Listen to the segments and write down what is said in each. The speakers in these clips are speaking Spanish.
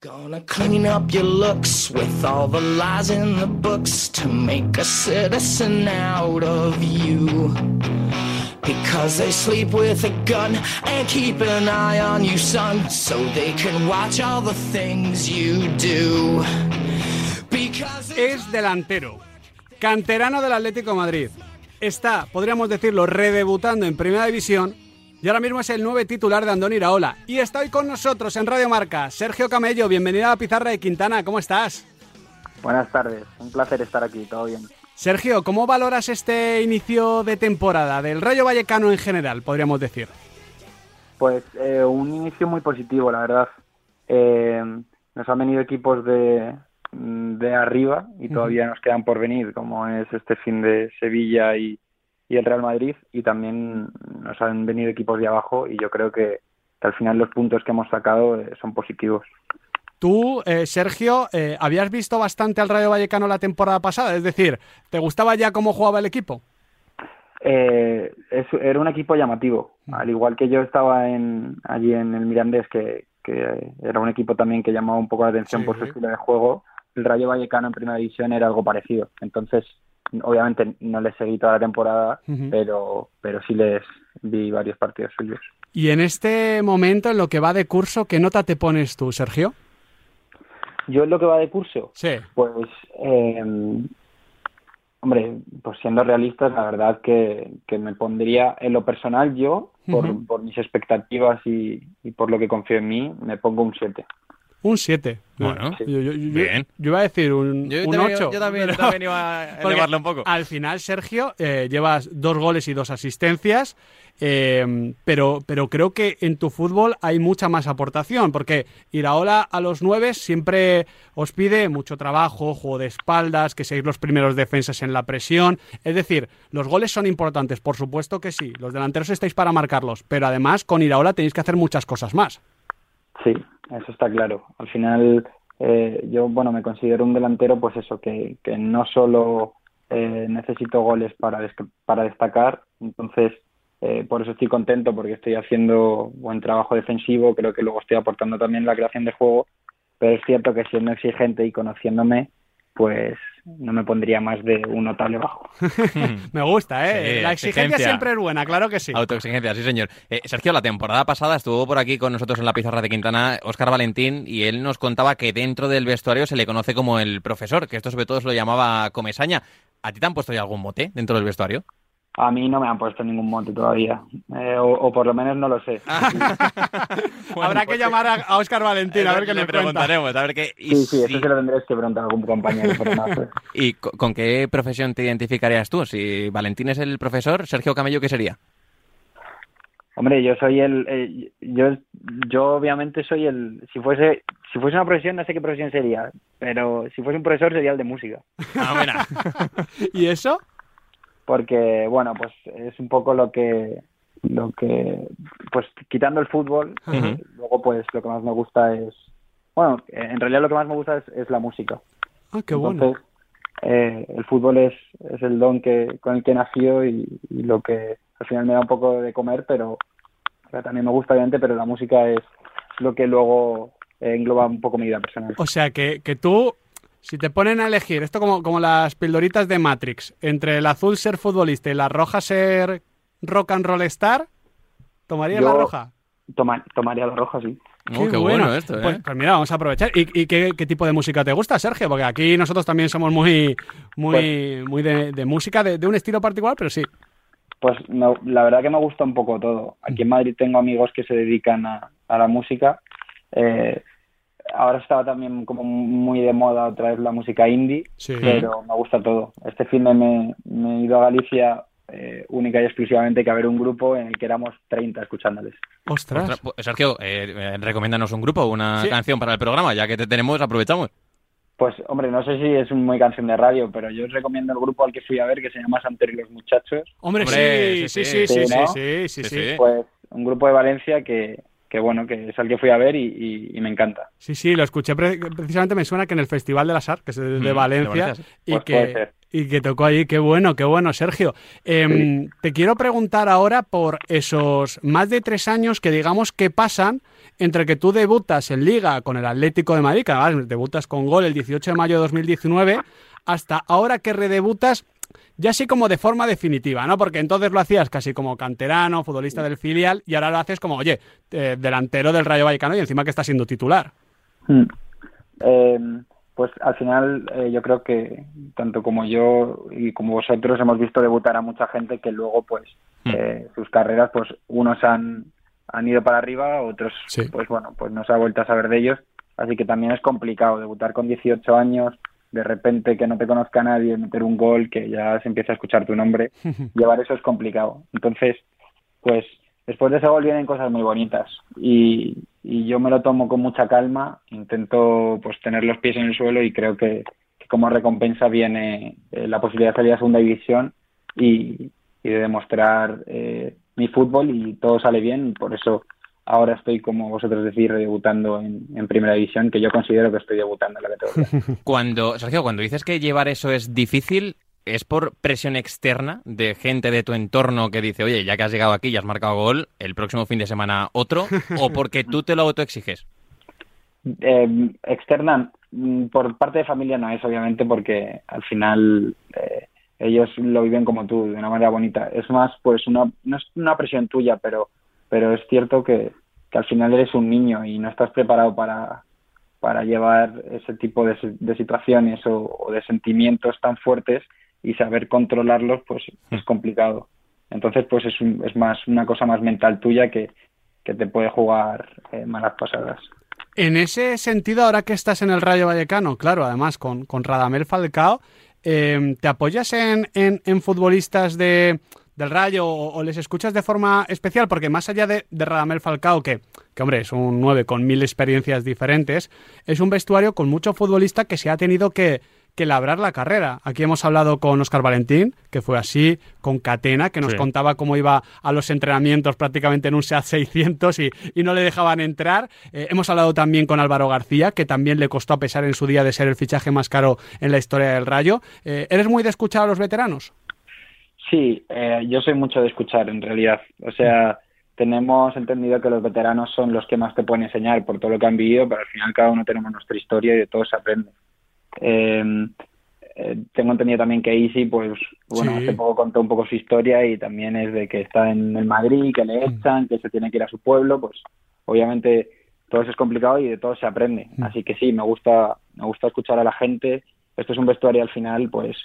Gonna clean up your looks with all the lies in the books to make a citizen out of you. Because they sleep with a gun and keep an eye on you, son, so they can watch all the things you do. Because Es delantero, canterano del Atlético Madrid. Está, podríamos decirlo, redebutando en Primera División y ahora mismo es el nuevo titular de Andón Iraola. Y está hoy con nosotros en Radio Marca, Sergio Camello. Bienvenido a la pizarra de Quintana. ¿Cómo estás? Buenas tardes, un placer estar aquí, todo bien. Sergio, ¿cómo valoras este inicio de temporada del Rayo Vallecano en general, podríamos decir? Pues eh, un inicio muy positivo, la verdad. Eh, nos han venido equipos de, de arriba y todavía nos quedan por venir, como es este fin de Sevilla y, y el Real Madrid, y también nos han venido equipos de abajo y yo creo que, que al final los puntos que hemos sacado eh, son positivos. Tú, eh, Sergio, eh, ¿habías visto bastante al Rayo Vallecano la temporada pasada? Es decir, ¿te gustaba ya cómo jugaba el equipo? Eh, es- era un equipo llamativo, al igual que yo estaba en, allí en el Mirandés, que, que era un equipo también que llamaba un poco la atención Sí. por su estilo de juego, el Rayo Vallecano en primera división era algo parecido. Entonces, obviamente no les seguí toda la temporada, pero, pero sí les vi varios partidos suyos. Y en este momento, en lo que va de curso, ¿qué nota te pones tú, Sergio? Yo en lo que va de curso, Sí. Pues, eh, hombre, pues siendo realistas, la verdad que, que me pondría en lo personal yo, por, por mis expectativas y, y por lo que confío en mí, me pongo un 7. Un 7. Bueno, yo, yo- yo- bien. yo iba a decir un, Yo, un también, 8. yo también, también iba a Porque elevarle un poco. Al final, Sergio, eh, llevas dos goles y dos asistencias, eh, pero, pero creo que en tu fútbol hay mucha más aportación, porque Iraola a los nueve siempre os pide mucho trabajo, juego de espaldas, que seáis los primeros defensas en la presión. Es decir, los goles son importantes, por supuesto que sí, los delanteros estáis para marcarlos, pero además con Iraola tenéis que hacer muchas cosas más. Sí, eso está claro. Al final, eh, yo, bueno, me considero un delantero, pues eso, que, que no solo eh, necesito goles para, para destacar, entonces eh, por eso estoy contento porque estoy haciendo buen trabajo defensivo, creo que luego estoy aportando también la creación de juego, pero es cierto que siendo exigente y conociéndome, pues no me pondría más de un notable bajo. Me gusta, ¿eh? Sí, la exigencia, exigencia. siempre es buena, claro que sí. Autoexigencia, sí, señor. Eh, Sergio, la temporada pasada estuvo por aquí con nosotros en la pizarra de Quintana Óscar Valentín y él nos contaba que dentro del vestuario se le conoce como el profesor, que esto sobre todo se lo llamaba Comesaña. ¿A ti te han puesto ya algún mote dentro del vestuario? A mí no me han puesto ningún monte todavía, eh, o, o por lo menos no lo sé. Habrá que llamar a, a Óscar Valentín a ver qué le preguntaremos, a ver qué... y Sí, sí, si- eso se lo tendréis que preguntar a algún compañero. ¿Y co- con qué profesión te identificarías tú? Si Valentín es el profesor, Sergio Camello, ¿qué sería? Hombre, yo soy el, eh, yo, yo obviamente soy el, si fuese, si fuese una profesión no sé qué profesión sería, pero si fuese un profesor sería el de música, Ah, buena. ¿Y eso? Porque bueno, pues es un poco lo que, lo que, pues quitando el fútbol, Ujú. luego pues lo que más me gusta es, bueno, en realidad lo que más me gusta es, es la música. Ah, qué bueno. Entonces, eh, el fútbol es, es el don que, con el que nació y, y lo que al final me da un poco de comer, pero, pero también me gusta obviamente, pero la música es lo que luego eh, engloba un poco mi vida personal. O sea, que, que tú, si te ponen a elegir, esto como, como las pildoritas de Matrix, entre el azul ser futbolista y la roja ser rock and roll star, ¿tomarías la roja? Toma- tomaría la roja, sí. Oh, qué bueno esto, ¿eh? Pues, pues mira, vamos a aprovechar. ¿Y, y qué, qué tipo de música te gusta, Sergio? Porque aquí nosotros también somos muy, muy, Pues muy de, de música, de, de un estilo particular, pero sí. Pues me- la verdad que me gusta un poco todo. Aquí en Madrid tengo amigos que se dedican a, a la música. Eh, ahora estaba también como muy de moda otra vez la música indie, Sí. pero me gusta todo. Este fin de me, me he ido a Galicia eh, única y exclusivamente que a ver un grupo en el que éramos 30 escuchándoles. Ostras. Ostras, pues, Sergio, eh, eh, recomiéndanos un grupo, una Sí. canción para el programa, ya que te tenemos, aprovechamos. Pues, hombre, no sé si es muy canción de radio, pero yo os recomiendo el grupo al que fui a ver, que se llama Santer y los Muchachos. Hombre, Hombre, sí, sí, sí, sí, sí, sí, sí, ¿no? sí, sí, Sí, sí. sí. Pues un grupo de Valencia que, que bueno, que es al que fui a ver y, y- y me encanta. Sí, sí, lo escuché pre- precisamente, me suena que en el Festival de las Arts, que es de, Mm, de Valencia, y, Pues que, y que tocó allí. Qué bueno, qué bueno, Sergio. Em, Te quiero preguntar ahora por esos más de tres años que digamos que pasan entre que tú debutas en Liga con el Atlético de Madrid, que además debutas con gol el 18 de mayo de 2019, hasta ahora que redebutas ya así como de forma definitiva, ¿no? Porque entonces lo hacías casi como canterano, futbolista del filial, y ahora lo haces como, oye, eh, delantero del Rayo Vallecano y encima que está siendo titular. Hmm. Eh, pues al final eh, yo creo que tanto como yo y como vosotros hemos visto debutar a mucha gente que luego pues hmm. sus carreras pues unos han, han ido para arriba, otros pues bueno pues no se ha vuelto a saber de ellos, así que también es complicado debutar con 18 años, de repente que no te conozca nadie, meter un gol, que ya se empieza a escuchar tu nombre, llevar eso es complicado. Entonces, pues después de ese gol vienen cosas muy bonitas y, yo me lo tomo con mucha calma, intento pues tener los pies en el suelo y creo que, como recompensa viene eh, la posibilidad de salir a segunda división y, de demostrar eh, mi fútbol y todo sale bien, por eso ahora estoy, como vosotros decís, debutando en, primera división, que yo considero que estoy debutando en la categoría. Cuando, Sergio, cuando dices que llevar eso es difícil, ¿es por presión externa de gente de tu entorno que dice, oye, ya que has llegado aquí y has marcado gol, el próximo fin de semana otro? ¿O porque tú te lo autoexiges? Eh, externa, mm, por parte de familia no es, obviamente, porque al final eh, ellos lo viven como tú, de una manera bonita. Es más, pues, una, no es una presión tuya, pero pero es cierto que, al final eres un niño y no estás preparado para, para llevar ese tipo de, de situaciones o, de sentimientos tan fuertes y saber controlarlos pues es complicado. Entonces pues es, es más una cosa más mental tuya que, que te puede jugar eh, malas pasadas. En ese sentido ahora que estás en el Rayo Vallecano claro además con, con Radamel Falcao eh, ¿te apoyas en, en futbolistas de del Rayo o, les escuchas de forma especial? Porque más allá de, de Radamel Falcao, que, que, hombre, es un 9 con mil experiencias diferentes, es un vestuario con mucho futbolista que se ha tenido que, que labrar la carrera. Aquí hemos hablado con Oscar Valentín, que fue así, con Catena, que nos contaba cómo iba a los entrenamientos prácticamente en un SEAT 600 y, y no le dejaban entrar. Eh, hemos hablado también con Álvaro García, que también le costó a pesar en su día de ser el fichaje más caro en la historia del Rayo. Eh, ¿Eres muy de escuchar a los veteranos? Sí, eh, yo soy mucho de escuchar en realidad. O sea, tenemos entendido que los veteranos son los que más te pueden enseñar por todo lo que han vivido, pero al final cada uno tenemos nuestra historia y de todo se aprende. Em, eh, tengo entendido también que Easy, pues, bueno, hace poco contó un poco su historia y también es de que está en el Madrid, que le mm. echan, que se tiene que ir a su pueblo, pues, obviamente todo eso es complicado y de todo se aprende. Mm. Así que sí, me gusta, me gusta escuchar a la gente. Esto es un vestuario al final, pues,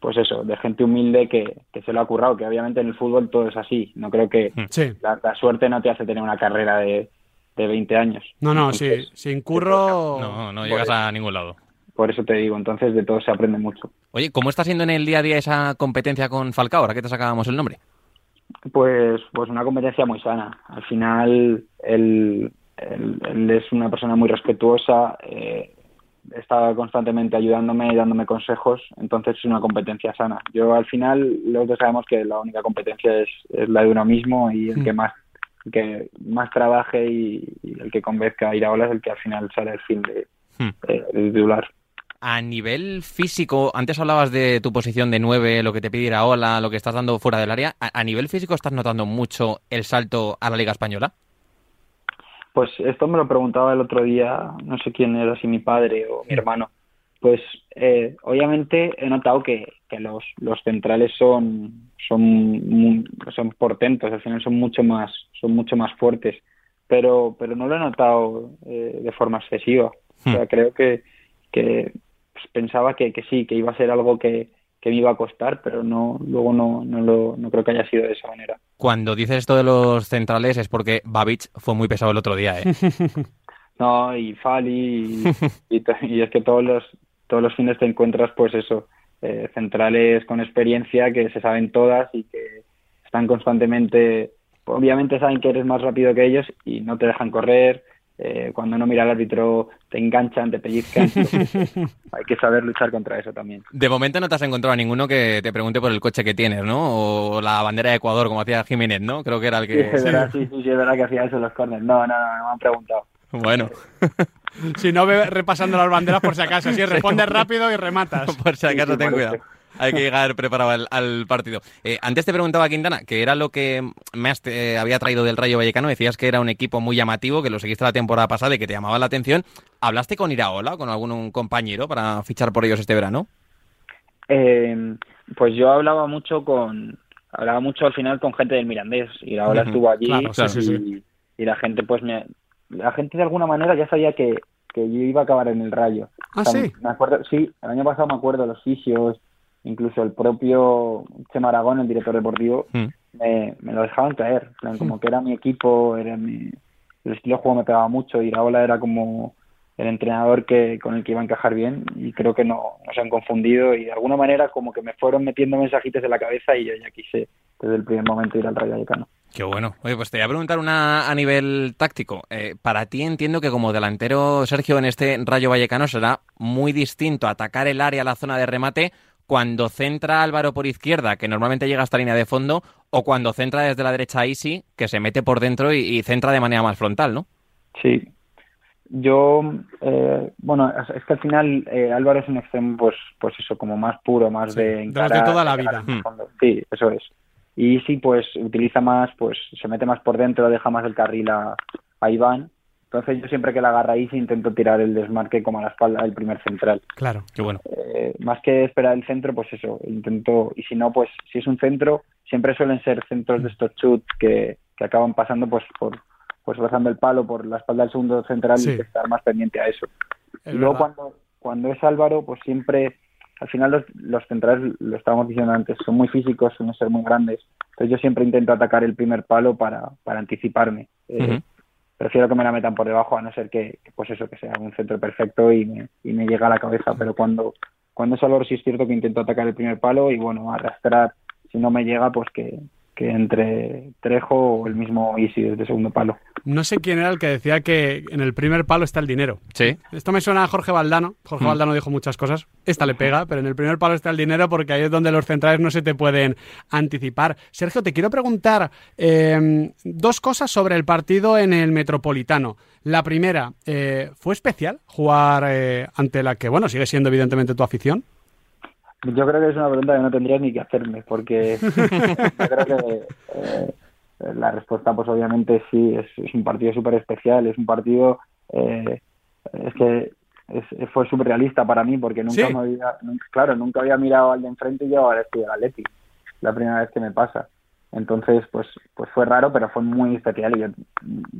pues eso, de gente humilde que, se lo ha currado, que obviamente en el fútbol todo es así. No creo que hmm. la, suerte no te hace tener una carrera de, de 20 años. No, no, sí, sin curro... No, no llegas a ningún lado. Por eso te digo, entonces de todo se aprende mucho. Oye, ¿cómo está siendo en el día a día esa competencia con Falcao, ahora que te sacábamos el nombre? Pues, pues una competencia muy sana. Al final, él, él, es una persona muy respetuosa, eh, está constantemente ayudándome y dándome consejos, entonces es una competencia sana. Yo al final, los dos sabemos que la única competencia es, la de uno mismo y el que mm. más que más trabaje y, el que convenzca a ir a olas es el que al final sale el fin de, hmm. titular. A nivel físico, antes hablabas de tu posición de 9, lo que te pide ir a ola, lo que estás dando fuera del área. a nivel físico estás notando mucho el salto a la Liga Española? Pues esto me lo preguntaba el otro día, no sé quién era, si mi padre o mi hermano. Pues eh, obviamente he notado que, que los, los centrales son, son, son portentos, al final son mucho más, son mucho más fuertes, pero, pero no lo he notado eh, de forma excesiva. O sea, hmm. creo que, que pues, pensaba que, que sí, que iba a ser algo que, que me iba a costar, pero no luego no, no, lo, no creo que haya sido de esa manera. Cuando dices esto de los centrales es porque Babic fue muy pesado el otro día, ¿eh? no, y Fali, y, y, es que todos los, todos los fines te encuentras, pues eso, eh, centrales con experiencia que se saben todas y que están constantemente, obviamente saben que eres más rápido que ellos y no te dejan correr, eh, cuando no mira al árbitro te enganchan, te pellizcan. hay que saber luchar contra eso también. De momento no te has encontrado a ninguno que te pregunte por el coche que tienes, ¿no? O la bandera de Ecuador, como hacía Jiménez, ¿no? Creo que era el que... Sí, es verdad, sí, sí, es verdad que hacía eso en los corners. No, no, no, no me han preguntado. Bueno. si no, ve repasando las banderas por si acaso. Si respondes rápido y rematas. por si acaso, ten cuidado. Hay que llegar preparado al, partido. Eh, antes te preguntaba, Quintana, que era lo que más te había traído del Rayo Vallecano. Decías que era un equipo muy llamativo, que lo seguiste la temporada pasada y que te llamaba la atención. ¿Hablaste con Iraola o con algún compañero para fichar por ellos este verano? Eh, pues yo hablaba mucho con hablaba mucho al final con gente del Mirandés. Iraola estuvo allí y, la gente pues me, la gente de alguna manera ya sabía que, que yo iba a acabar en el Rayo. Ah, sí. Me acuerdo, sí, el año pasado me acuerdo los fisios, incluso el propio Chema Aragón, el director deportivo, mm. me, me, lo dejaban caer. Como que era mi equipo, era mi, el estilo de juego me pegaba mucho y Iraola era como el entrenador que con el que iba a encajar bien y creo que no, no se han confundido y de alguna manera como que me fueron metiendo mensajitos en la cabeza y yo ya quise desde el primer momento ir al Rayo Vallecano. Qué bueno. Oye, pues te voy a preguntar una a nivel táctico. Eh, para ti entiendo que como delantero, Sergio, en este Rayo Vallecano será muy distinto atacar el área, la zona de remate, cuando centra Álvaro por izquierda, que normalmente llega hasta línea de fondo, o cuando centra desde la derecha a Isi, que se mete por dentro y, centra de manera más frontal, ¿no? Sí. Yo, eh, bueno, es que al final eh, Álvaro es un extremo, pues, pues eso, como más puro, más de... de de toda la vida. Sí, eso es y sí pues utiliza más pues se mete más por dentro deja más el carril a, Iván entonces yo siempre que la agarra ahí intento tirar el desmarque como a la espalda del primer central. Claro. Qué bueno. Eh, más que esperar el centro pues eso intento y si no pues si es un centro siempre suelen ser centros de estos chutes que, que acaban pasando pues por pues rozando el palo por la espalda del segundo central y estar más pendiente a eso. Y luego cuando cuando es Álvaro pues siempre al final los, los, centrales, lo estábamos diciendo antes, son muy físicos, suelen ser muy grandes. Entonces yo siempre intento atacar el primer palo para, para anticiparme. Eh, prefiero que me la metan por debajo, a no ser que, pues eso, que sea un centro perfecto y me, y llega a la cabeza. Pero cuando, cuando es algo sí es cierto que intento atacar el primer palo y bueno, arrastrar, si no me llega, pues que, que entre Trejo o el mismo Easy desde segundo palo. No sé quién era el que decía que en el primer palo está el dinero. Sí. Esto me suena a Jorge Valdano. Jorge mm. Valdano dijo muchas cosas. Esta le pega, pero en el primer palo está el dinero porque ahí es donde los centrales no se te pueden anticipar. Sergio, te quiero preguntar eh, dos cosas sobre el partido en el Metropolitano. La primera, eh, ¿fue especial jugar eh, ante la que, bueno, sigue siendo evidentemente tu afición? Yo creo que es una pregunta que no tendrías ni que hacerme, porque yo creo que eh, la respuesta, pues obviamente sí, es, un partido súper especial, es un partido, eh, es que fue súper realista para mí, porque nunca me había, claro, nunca había mirado al de enfrente y yo ahora estoy al Atleti, la primera vez que me pasa. Entonces, pues, pues fue raro, pero fue muy especial y yo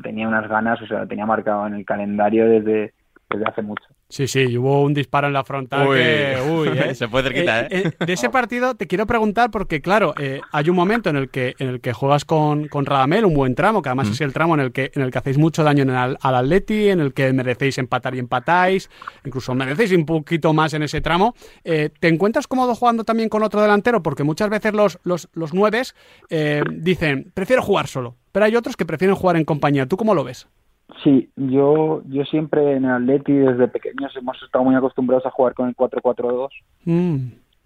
tenía unas ganas, o sea, tenía marcado en el calendario desde, desde hace mucho. Sí, sí, hubo un disparo en la frontal uy, que... Uy, ¿eh? Se puede cerquita, ¿eh? ¿eh? De ese partido te quiero preguntar porque, claro, eh, hay un momento en el que, en el que juegas con, con Radamel, un buen tramo, que además mm. es el tramo en el que, en el que hacéis mucho daño en al Atleti, en el que merecéis empatar y empatáis, incluso merecéis un poquito más en ese tramo. ¿Te encuentras cómodo jugando también con otro delantero? Porque muchas veces los, los, los nueves dicen, prefiero jugar solo, pero hay otros que prefieren jugar en compañía. ¿Tú cómo lo ves? Sí, yo, yo siempre en el Atleti desde pequeños hemos estado muy acostumbrados a jugar con el 4-4-2. Mm.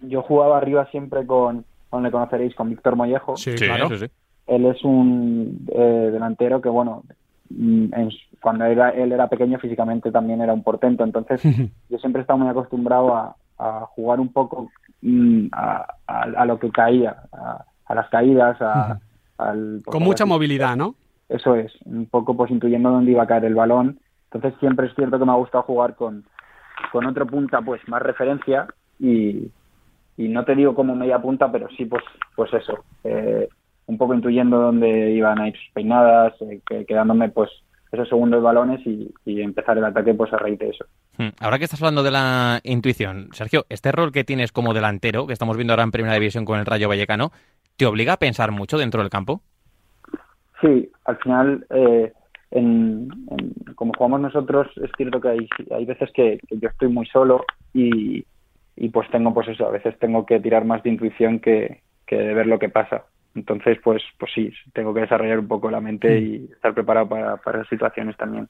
Yo jugaba arriba siempre con, donde conoceréis, con Víctor Mollejo. Sí, claro. Él es un eh, delantero que, bueno, mm, cuando era, él era pequeño físicamente también era un portento. Entonces, yo siempre he estado muy acostumbrado a, jugar un poco mm, a, lo que caía, a, las caídas, a, al, Con mucha movilidad, ¿no? Eso es, un poco pues intuyendo dónde iba a caer el balón. Entonces siempre es cierto que me ha gustado jugar con, con otro punta pues más referencia y, y no te digo como media punta, pero sí pues pues eso, eh, un poco intuyendo dónde iban a ir sus peinadas, eh, quedándome pues esos segundos balones y, y, empezar el ataque pues a raíz de eso. Hmm. Ahora que estás hablando de la intuición, Sergio, este rol que tienes como delantero, que estamos viendo ahora en Primera División con el Rayo Vallecano, ¿te obliga a pensar mucho dentro del campo? Sí, al final, eh, en, como jugamos nosotros, es cierto que hay, hay veces que, yo estoy muy solo y, y, pues tengo, pues eso, a veces tengo que tirar más de intuición que, que de ver lo que pasa. Entonces, pues, pues sí, tengo que desarrollar un poco la mente y estar preparado para, para esas situaciones también.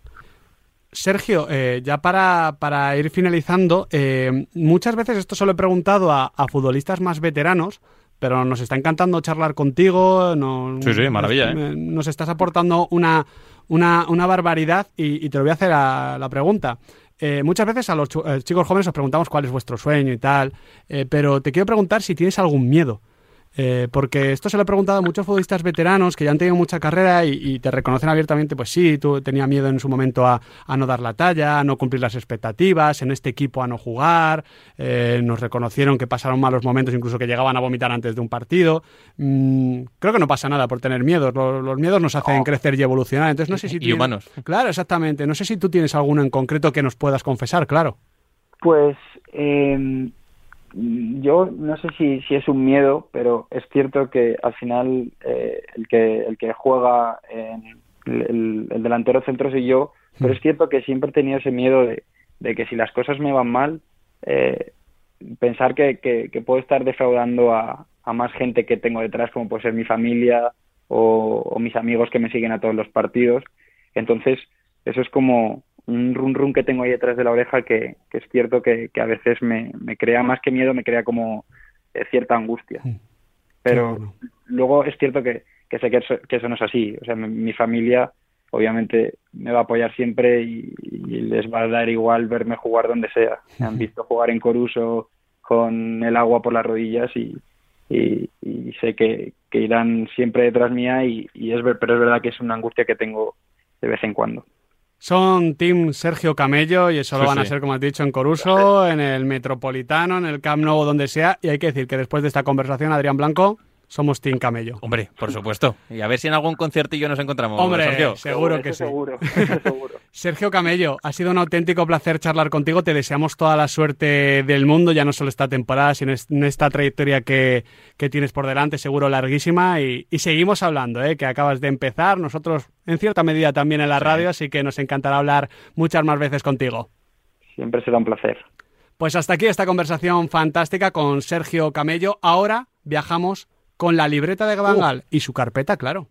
Sergio, eh, ya para, para, ir finalizando, eh, muchas veces esto se lo he preguntado a, a futbolistas más veteranos, pero nos está encantando charlar contigo. sí, sí, maravilla. Nos, ¿eh? nos estás aportando una, una, una barbaridad y, te lo voy a hacer a, la pregunta. eh, muchas veces a los eh, chicos jóvenes os preguntamos cuál es vuestro sueño y tal, eh, pero te quiero preguntar si tienes algún miedo. Eh, porque esto se lo he preguntado a muchos futbolistas veteranos que ya han tenido mucha carrera y, y te reconocen abiertamente, pues sí, tú tenías miedo en su momento a, a, no dar la talla, a no cumplir las expectativas, en este equipo a no jugar, eh, nos reconocieron que pasaron malos momentos, incluso que llegaban a vomitar antes de un partido. Mm, creo que no pasa nada por tener miedos, los, los miedos nos hacen oh. crecer y evolucionar, entonces no sé si... Y tienes... humanos. Claro, exactamente, no sé si tú tienes alguno en concreto que nos puedas confesar, claro. Pues... Eh yo no sé si, si es un miedo, pero es cierto que al final eh, el que el que juega en el, el, delantero centro soy yo, pero es cierto que siempre he tenido ese miedo de, de que si las cosas me van mal, eh, pensar que, que, puedo estar defraudando a, a, más gente que tengo detrás, como puede ser mi familia o mis amigos que me siguen a todos los partidos. Entonces, eso es como, un run run que tengo ahí detrás de la oreja que, que es cierto que, que a veces me, me, crea más que miedo, me crea como eh, cierta angustia. Pero bueno. luego es cierto que, que sé que eso, que eso, no es así. O sea, mi, mi, familia obviamente me va a apoyar siempre y, y, les va a dar igual verme jugar donde sea. Me han visto jugar en Coruso con el agua por las rodillas y, y, y sé que, que, irán siempre detrás mía y, y es pero es verdad que es una angustia que tengo de vez en cuando. Son Team Sergio Camello y eso sí, lo van a ser, como has dicho, en Coruso, en el Metropolitano, en el Camp Nou, donde sea. Y hay que decir que después de esta conversación, Adrián Blanco, somos Team Camello. Hombre, por supuesto. Y a ver si en algún conciertillo nos encontramos. Hombre, Sergio. seguro que sí. Seguro, seguro. Sergio Camello, ha sido un auténtico placer charlar contigo. Te deseamos toda la suerte del mundo, ya no solo esta temporada, sino en esta trayectoria que, que tienes por delante, seguro larguísima. Y, y seguimos hablando, ¿eh? que acabas de empezar. Nosotros, en cierta medida, también en la radio, sí. así que nos encantará hablar muchas más veces contigo. Siempre será un placer. Pues hasta aquí esta conversación fantástica con Sergio Camello. Ahora viajamos con la libreta de Bangal uh. y su carpeta, claro.